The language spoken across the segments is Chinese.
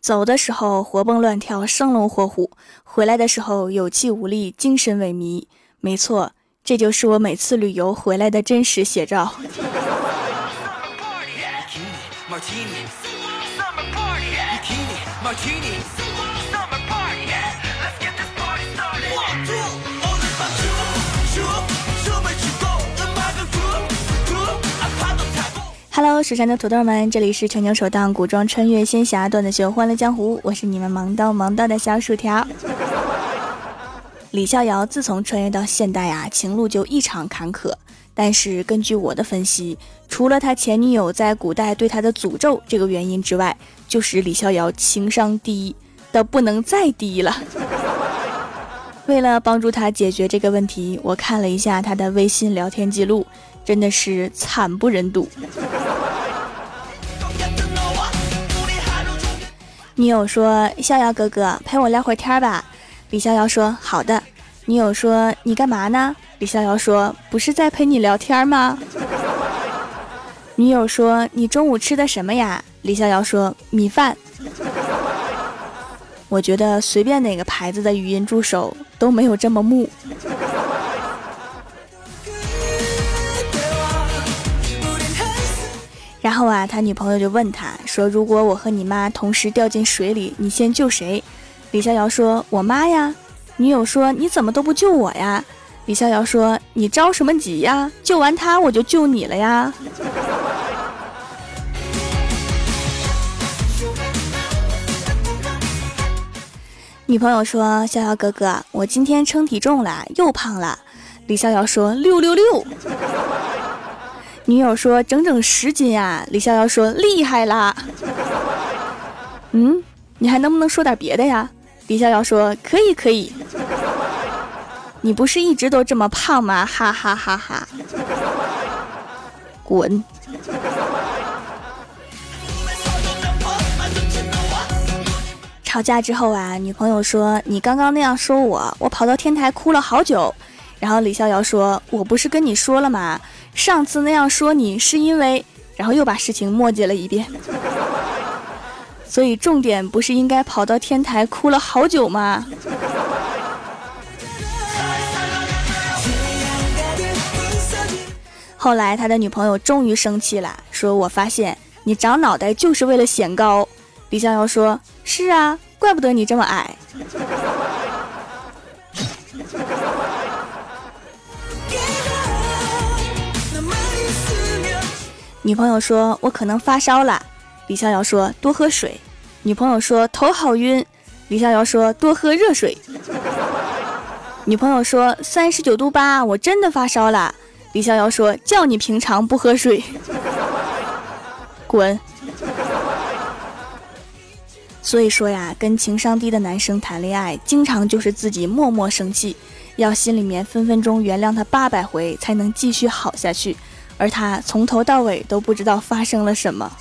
走的时候活蹦乱跳、生龙活虎，回来的时候有气无力、精神萎靡。没错，这就是我每次旅游回来的真实写照。Hello，蜀山的土豆们，这里是全球首档古装穿越仙侠段子秀《欢乐江湖》，我是你们萌到萌到的小薯条。李逍遥自从穿越到现代啊，情路就异常坎坷。但是根据我的分析，除了他前女友在古代对他的诅咒这个原因之外，就是李逍遥情商低的不能再低了。为了帮助他解决这个问题，我看了一下他的微信聊天记录，真的是惨不忍睹。女友说：“逍遥哥哥，陪我聊会儿天吧。”李逍遥说：“好的。”女友说：“你干嘛呢？”李逍遥说：“不是在陪你聊天吗？”女友说：“你中午吃的什么呀？”李逍遥说：“米饭。”我觉得随便哪个牌子的语音助手都没有这么木。他女朋友就问他说：“如果我和你妈同时掉进水里，你先救谁？”李逍遥说：“我妈呀。”女友说：“你怎么都不救我呀？”李逍遥说：“你着什么急呀？救完他我就救你了呀。”女朋友说：“逍遥哥哥，我今天称体重了，又胖了。”李逍遥说：“六六六。”女友说：“整整十斤呀！”李逍遥说：“厉害啦！” 嗯，你还能不能说点别的呀？李逍遥说：“可以，可以。”你不是一直都这么胖吗？哈哈哈哈！滚！吵架之后啊，女朋友说：“你刚刚那样说我，我跑到天台哭了好久。”然后李逍遥说：“我不是跟你说了吗？上次那样说你是因为……”然后又把事情墨迹了一遍。所以重点不是应该跑到天台哭了好久吗？后来他的女朋友终于生气了，说：“我发现你长脑袋就是为了显高。”李逍遥说：“是啊，怪不得你这么矮。”女朋友说：“我可能发烧了。”李逍遥说：“多喝水。”女朋友说：“头好晕。”李逍遥说：“多喝热水。” 女朋友说：“三十九度八，我真的发烧了。”李逍遥说：“叫你平常不喝水，滚。”所以说呀，跟情商低的男生谈恋爱，经常就是自己默默生气，要心里面分分钟原谅他八百回，才能继续好下去。而他从头到尾都不知道发生了什么。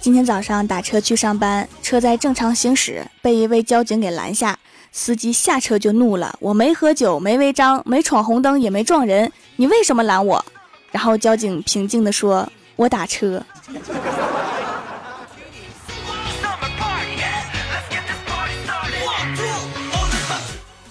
今天早上打车去上班，车在正常行驶，被一位交警给拦下。司机下车就怒了：“我没喝酒，没违章，没闯红灯，也没撞人，你为什么拦我？”然后交警平静地说：“我打车。”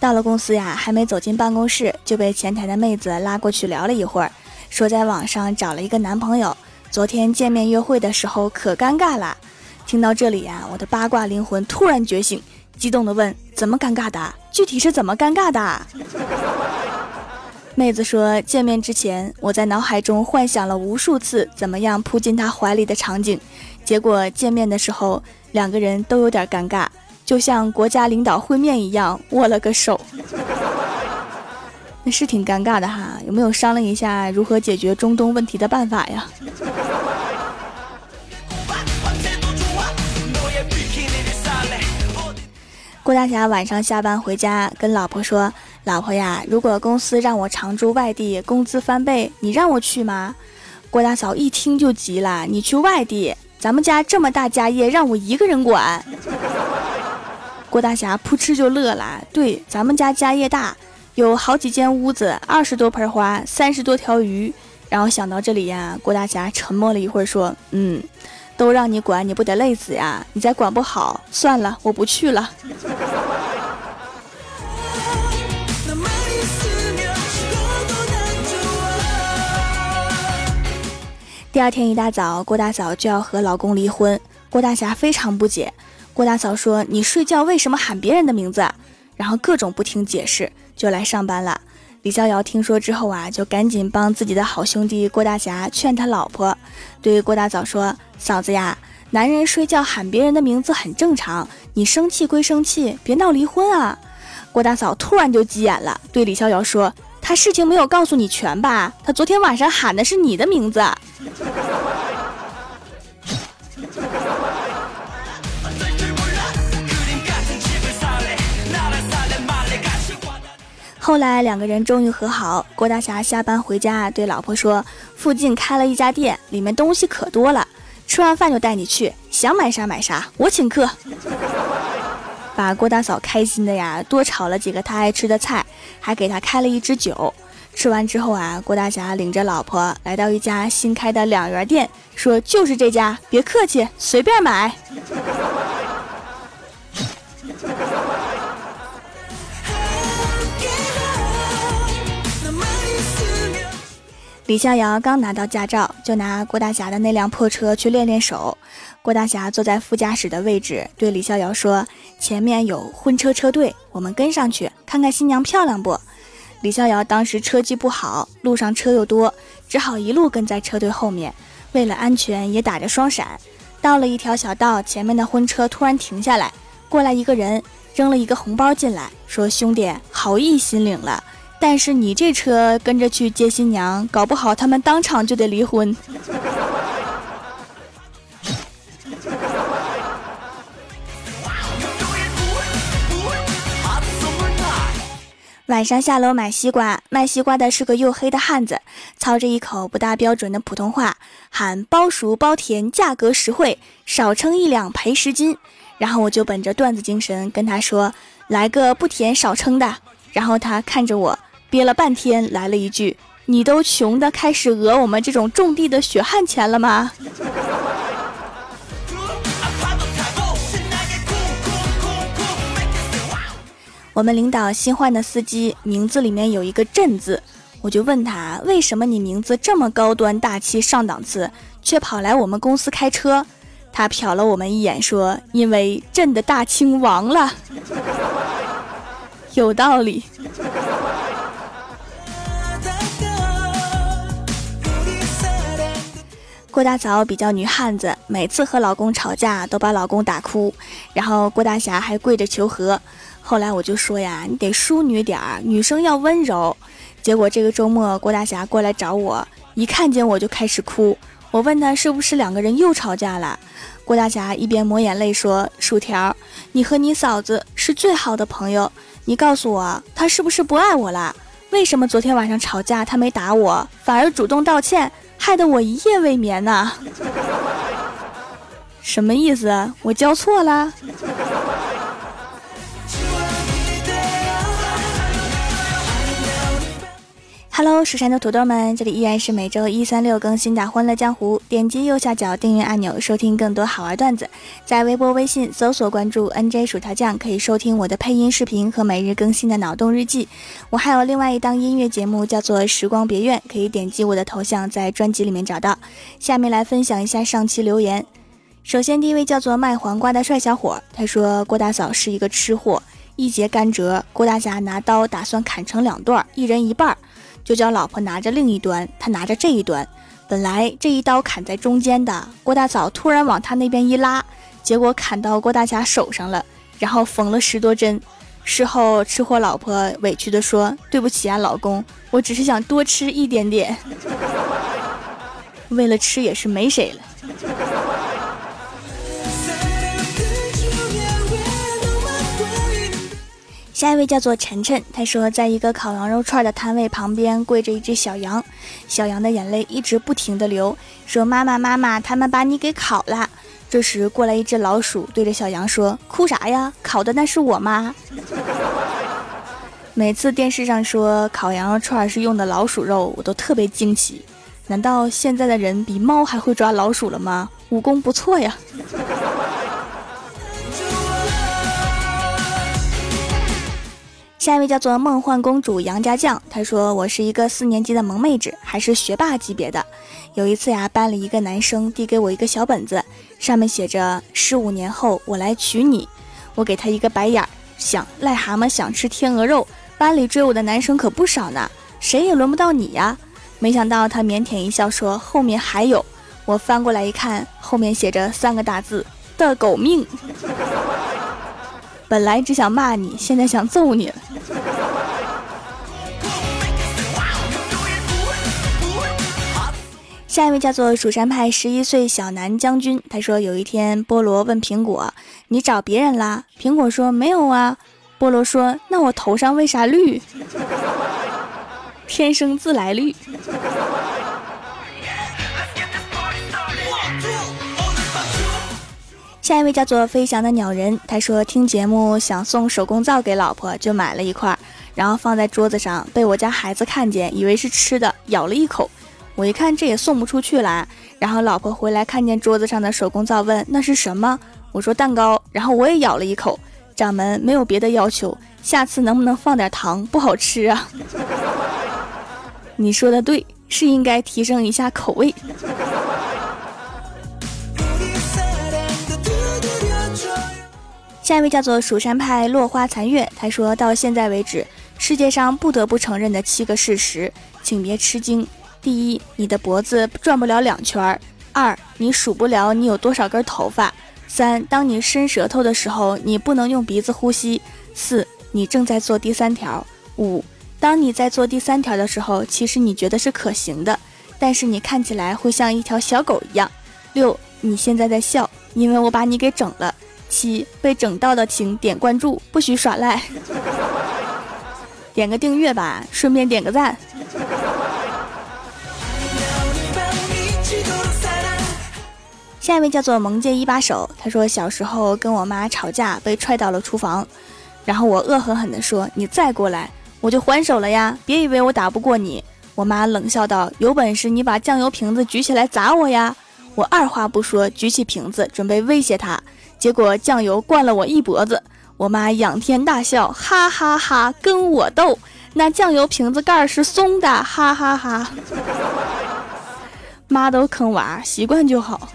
到了公司呀，还没走进办公室，就被前台的妹子拉过去聊了一会儿，说在网上找了一个男朋友。昨天见面约会的时候可尴尬了，听到这里呀，我的八卦灵魂突然觉醒，激动的问：怎么尴尬的？具体是怎么尴尬的？妹子说，见面之前我在脑海中幻想了无数次怎么样扑进他怀里的场景，结果见面的时候两个人都有点尴尬，就像国家领导会面一样握了个手。那是挺尴尬的哈，有没有商量一下如何解决中东问题的办法呀？郭大侠晚上下班回家，跟老婆说：“老婆呀，如果公司让我常驻外地，工资翻倍，你让我去吗？”郭大嫂一听就急了：“你去外地？咱们家这么大家业，让我一个人管？”郭大侠扑哧就乐了：“对，咱们家家业大，有好几间屋子，二十多盆花，三十多条鱼，然后想到这里呀，郭大侠沉默了一会儿，说：“嗯，都让你管，你不得累死呀？你再管不好，算了，我不去了。”第二天一大早，郭大嫂就要和老公离婚。郭大侠非常不解。郭大嫂说：“你睡觉为什么喊别人的名字？”然后各种不听解释，就来上班了。李逍遥听说之后啊，就赶紧帮自己的好兄弟郭大侠劝他老婆，对郭大嫂说：“嫂子呀，男人睡觉喊别人的名字很正常，你生气归生气，别闹离婚啊。”郭大嫂突然就急眼了，对李逍遥说。他事情没有告诉你全吧？他昨天晚上喊的是你的名字。后来两个人终于和好。郭大侠下班回家，对老婆说：“附近开了一家店，里面东西可多了，吃完饭就带你去，想买啥买啥，我请客。”把郭大嫂开心的呀，多炒了几个她爱吃的菜，还给她开了一支酒。吃完之后啊，郭大侠领着老婆来到一家新开的两元店，说：“就是这家，别客气，随便买。”李逍遥刚拿到驾照，就拿郭大侠的那辆破车去练练手。郭大侠坐在副驾驶的位置，对李逍遥说：“前面有婚车车队，我们跟上去看看新娘漂亮不？”李逍遥当时车技不好，路上车又多，只好一路跟在车队后面。为了安全，也打着双闪。到了一条小道，前面的婚车突然停下来，过来一个人，扔了一个红包进来，说：“兄弟，好意心领了。”但是你这车跟着去接新娘，搞不好他们当场就得离婚。晚上下楼买西瓜，卖西瓜的是个黝黑的汉子，操着一口不大标准的普通话，喊包熟包甜，价格实惠，少称一两赔十斤。然后我就本着段子精神跟他说：“来个不甜少称的。”然后他看着我。憋了半天，来了一句：“你都穷的开始讹我们这种种地的血汗钱了吗？”我们领导新换的司机名字里面有一个“朕”字，我就问他：“为什么你名字这么高端大气上档次，却跑来我们公司开车？”他瞟了我们一眼，说：“因为朕的大清亡了。”有道理。郭大嫂比较女汉子，每次和老公吵架都把老公打哭，然后郭大侠还跪着求和。后来我就说呀，你得淑女点儿，女生要温柔。结果这个周末郭大侠过来找我，一看见我就开始哭。我问他是不是两个人又吵架了？郭大侠一边抹眼泪说：“薯条，你和你嫂子是最好的朋友，你告诉我，他是不是不爱我了？为什么昨天晚上吵架他没打我，反而主动道歉？”害得我一夜未眠呐！什么意思？我教错了？Hello，蜀山的土豆们，这里依然是每周一、三、六更新的《欢乐江湖》。点击右下角订阅按钮，收听更多好玩段子。在微博、微信搜索关注 “nj 薯条酱”，可以收听我的配音视频和每日更新的脑洞日记。我还有另外一档音乐节目，叫做《时光别院》，可以点击我的头像，在专辑里面找到。下面来分享一下上期留言。首先，第一位叫做卖黄瓜的帅小伙，他说郭大嫂是一个吃货，一节甘蔗，郭大侠拿刀打算砍成两段，一人一半，就叫老婆拿着另一端，他拿着这一端。本来这一刀砍在中间的，郭大嫂突然往他那边一拉，结果砍到郭大侠手上了，然后缝了十多针。事后，吃货老婆委屈地说：“对不起啊，老公，我只是想多吃一点点，为了吃也是没谁了。”下一位叫做晨晨，他说，在一个烤羊肉串的摊位旁边跪着一只小羊，小羊的眼泪一直不停的流，说：“妈妈，妈妈，他们把你给烤了。”这时过来一只老鼠，对着小羊说：“哭啥呀？烤的那是我妈。”每次电视上说烤羊肉串是用的老鼠肉，我都特别惊奇。难道现在的人比猫还会抓老鼠了吗？武功不错呀。下一位叫做梦幻公主杨家将，她说我是一个四年级的萌妹纸，还是学霸级别的。有一次呀，班里一个男生递给我一个小本子，上面写着“十五年后我来娶你”，我给他一个白眼儿，想癞蛤蟆想吃天鹅肉，班里追我的男生可不少呢，谁也轮不到你呀。没想到他腼腆一笑说后面还有，我翻过来一看，后面写着三个大字 的狗命。本来只想骂你，现在想揍你了。下一位叫做蜀山派十一岁小南将军，他说有一天菠萝问苹果：“你找别人啦？”苹果说：“没有啊。”菠萝说：“那我头上为啥绿？天生自来绿。”下一位叫做飞翔的鸟人，他说听节目想送手工皂给老婆，就买了一块，然后放在桌子上，被我家孩子看见，以为是吃的，咬了一口。我一看这也送不出去了，然后老婆回来看见桌子上的手工皂，问那是什么？我说蛋糕，然后我也咬了一口。掌门没有别的要求，下次能不能放点糖？不好吃啊。你说的对，是应该提升一下口味。下一位叫做蜀山派落花残月，他说到现在为止，世界上不得不承认的七个事实，请别吃惊。第一，你的脖子转不了两圈儿；二，你数不了你有多少根头发；三，当你伸舌头的时候，你不能用鼻子呼吸；四，你正在做第三条；五，当你在做第三条的时候，其实你觉得是可行的，但是你看起来会像一条小狗一样；六，你现在在笑，因为我把你给整了。七被整到的请点关注，不许耍赖，点个订阅吧，顺便点个赞。下一位叫做萌界一把手，他说小时候跟我妈吵架，被踹到了厨房，然后我恶狠狠地说：“你再过来，我就还手了呀！别以为我打不过你。”我妈冷笑道：“有本事你把酱油瓶子举起来砸我呀！”我二话不说，举起瓶子准备威胁他。结果酱油灌了我一脖子，我妈仰天大笑，哈哈哈，跟我斗？那酱油瓶子盖是松的，哈哈哈。妈都坑娃，习惯就好。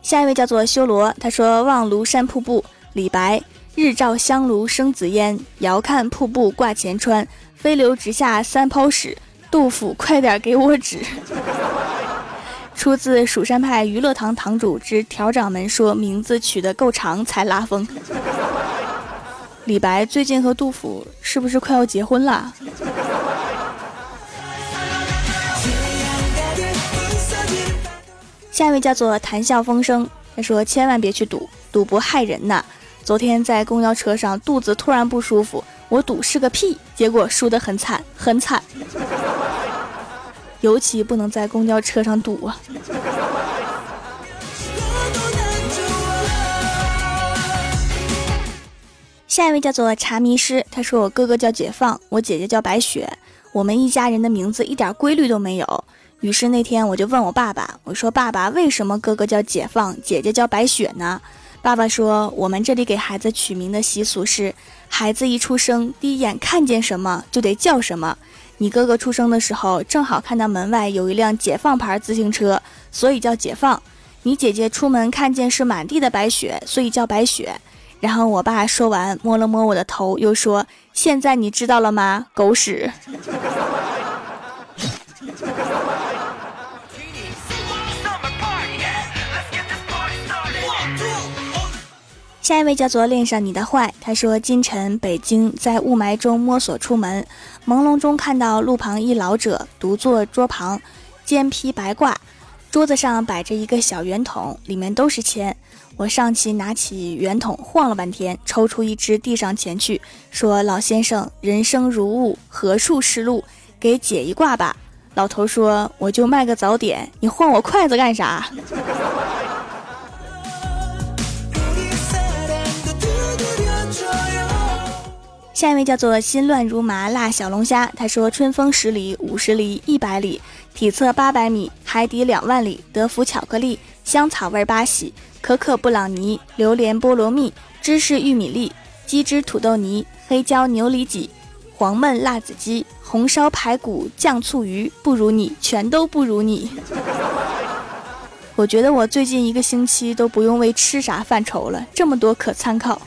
下一位叫做修罗，他说望庐山瀑布，李白，日照香炉生紫烟，遥看瀑布挂前川，飞流直下三泡屎。杜甫，快点给我纸！出自蜀山派娱乐堂堂主之调掌门说，名字取得够长才拉风。李白最近和杜甫是不是快要结婚了？下一位叫做谈笑风生，他说千万别去赌，赌博害人呐。昨天在公交车上肚子突然不舒服，我赌是个屁，结果输得很惨，很惨。尤其不能在公交车上赌啊！下一位叫做茶迷师，他说我哥哥叫解放，我姐姐叫白雪，我们一家人的名字一点规律都没有。于是那天我就问我爸爸，我说爸爸，为什么哥哥叫解放，姐姐叫白雪呢？爸爸说我们这里给孩子取名的习俗是，孩子一出生第一眼看见什么就得叫什么。你哥哥出生的时候，正好看到门外有一辆解放牌自行车，所以叫解放。你姐姐出门看见是满地的白雪，所以叫白雪。然后我爸说完，摸了摸我的头，又说：“现在你知道了吗？狗屎。”下一位叫做恋上你的坏，他说今晨北京在雾霾中摸索出门，朦胧中看到路旁一老者独坐桌旁，肩披白褂，桌子上摆着一个小圆筒，里面都是钱。我上去拿起圆筒晃了半天，抽出一支递上前去，说：“老先生，人生如雾，何处是路？给解一卦吧。”老头说：“我就卖个早点，你晃我筷子干啥？” 下一位叫做心乱如麻辣小龙虾，他说：春风十里、五十里、一百里，体测八百米，海底两万里，德芙巧克力，香草味八喜，可可布朗尼，榴莲菠萝蜜，芝士玉米粒，鸡汁土豆泥，黑椒牛里脊，黄焖辣子鸡，红烧排骨酱醋鱼，不如你，全都不如你。我觉得我最近一个星期都不用为吃啥犯愁了，这么多可参考。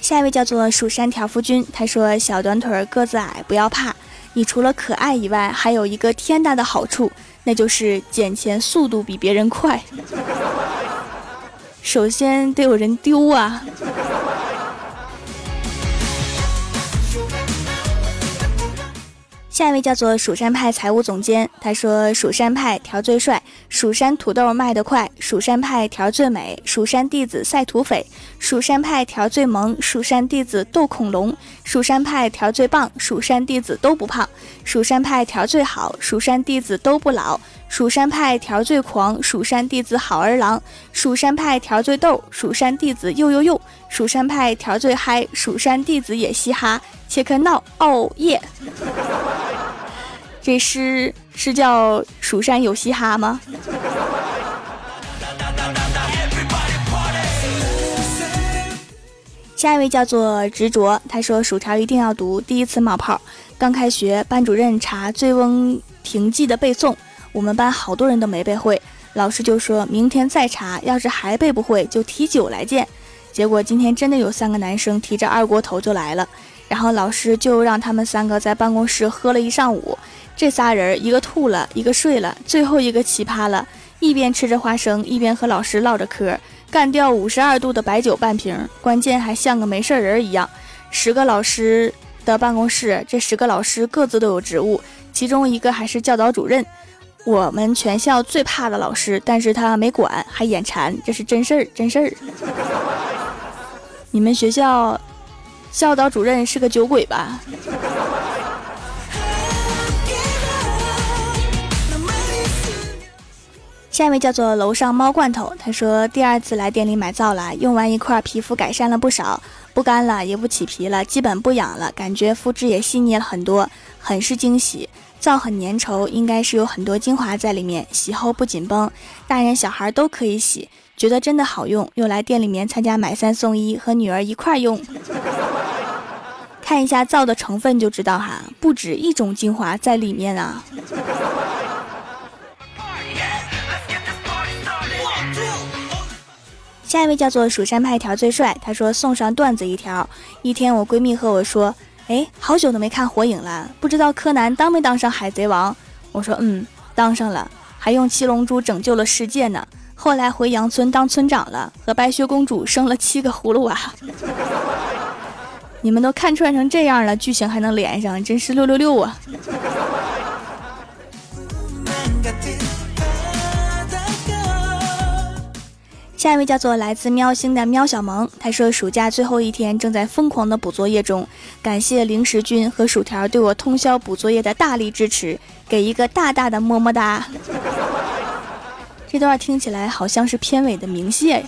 下一位叫做蜀山条夫君，他说：“小短腿个子矮，不要怕，你除了可爱以外，还有一个天大的好处，那就是捡钱速度比别人快。首先得有人丢啊。”下一位叫做蜀山派财务总监，他说：“蜀山派条最帅，蜀山土豆卖得快，蜀山派条最美，蜀山弟子赛土匪，蜀山派条最萌，蜀山弟子斗恐龙，蜀山派条最棒，蜀山弟子都不胖，蜀山派条最好，蜀山弟子都不老，蜀山派条最狂，蜀山弟子好儿郎，蜀山派条最逗，蜀山弟子又又又，蜀山派条最嗨，蜀山弟子也嘻哈，切克闹哦耶。”这诗是叫“蜀山有嘻哈”吗？下一位叫做执着，他说：“薯条一定要读，第一次冒泡。刚开学，班主任查《醉翁亭记》的背诵，我们班好多人都没背会，老师就说明天再查，要是还背不会，就提酒来见。结果今天真的有三个男生提着二锅头就来了，然后老师就让他们三个在办公室喝了一上午。”这仨人，一个吐了，一个睡了，最后一个奇葩了，一边吃着花生，一边和老师唠着嗑，干掉五十二度的白酒半瓶，关键还像个没事人一样。十个老师的办公室，这十个老师各自都有职务，其中一个还是教导主任，我们全校最怕的老师，但是他没管，还眼馋，这是真事儿，真事儿。你们学校教导主任是个酒鬼吧？下一位叫做楼上猫罐头，他说第二次来店里买皂了，用完一块，皮肤改善了不少，不干了，也不起皮了，基本不痒了，感觉肤质也细腻了很多，很是惊喜。皂很粘稠，应该是有很多精华在里面，洗后不紧绷，大人小孩都可以洗，觉得真的好用，又来店里面参加买三送一，和女儿一块用。看一下皂的成分就知道哈，不止一种精华在里面啊。下一位叫做蜀山派条最帅，他说送上段子一条。一天我闺蜜和我说，哎，好久都没看火影了，不知道柯南当没当上海贼王？我说嗯，当上了，还用七龙珠拯救了世界呢。后来回羊村当村长了，和白雪公主生了七个葫芦娃。你们都看串成这样了，剧情还能连上，真是六六六啊！下一位叫做来自喵星的喵小萌，他说暑假最后一天正在疯狂的补作业中，感谢零食君和薯条对我通宵补作业的大力支持，给一个大大的么么哒。这段听起来好像是片尾的鸣谢。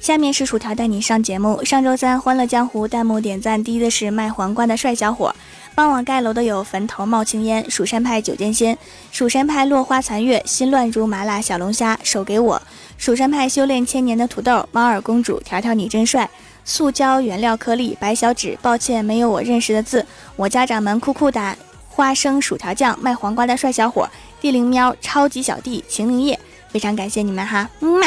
下面是薯条带你上节目。上周三欢乐江湖弹幕点赞第一的是卖黄瓜的帅小伙。帮我盖楼的有坟头冒青烟、蜀山派九剑仙、蜀山派落花残月、心乱如麻辣小龙虾、手给我、蜀山派修炼千年的土豆、猫耳公主、条条你真帅、塑胶原料颗粒、白小纸，抱歉没有我认识的字。我家掌门酷酷的花生薯条酱、卖黄瓜的帅小伙、地灵喵、超级小弟、晴灵叶，非常感谢你们哈，嗯嘛。